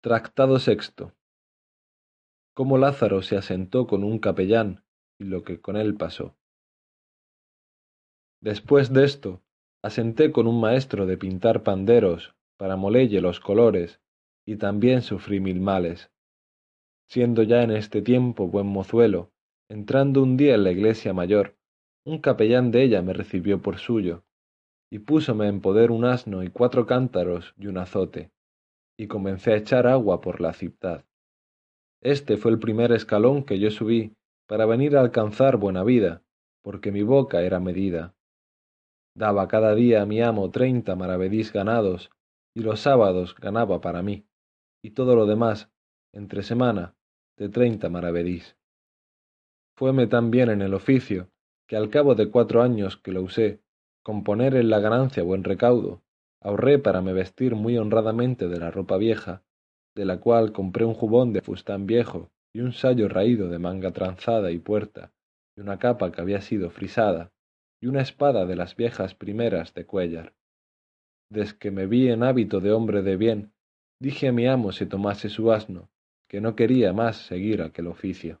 Tractado sexto. Cómo Lázaro se asentó con un capellán y lo que con él pasó. Después de esto, asenté con un maestro de pintar panderos para molelle los colores y también sufrí mil males. Siendo ya en este tiempo buen mozuelo, entrando un día en la iglesia mayor, un capellán de ella me recibió por suyo, y púsome en poder un asno y cuatro cántaros y un azote y comencé a echar agua por la ciptad. Este fue el primer escalón que yo subí para venir a alcanzar buena vida, porque mi boca era medida. Daba cada día a mi amo treinta maravedís ganados, y los sábados ganaba para mí, y todo lo demás, entre semana, de treinta maravedís. Fueme tan bien en el oficio, que al cabo de cuatro años que lo usé, con poner en la ganancia buen recaudo, ahorré para me vestir muy honradamente de la ropa vieja, de la cual compré un jubón de fustán viejo y un sayo raído de manga tranzada y puerta, y una capa que había sido frisada, y una espada de las viejas primeras de Cuellar. Desde me vi en hábito de hombre de bien, dije a mi amo se tomase su asno, que no quería más seguir aquel oficio.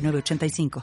85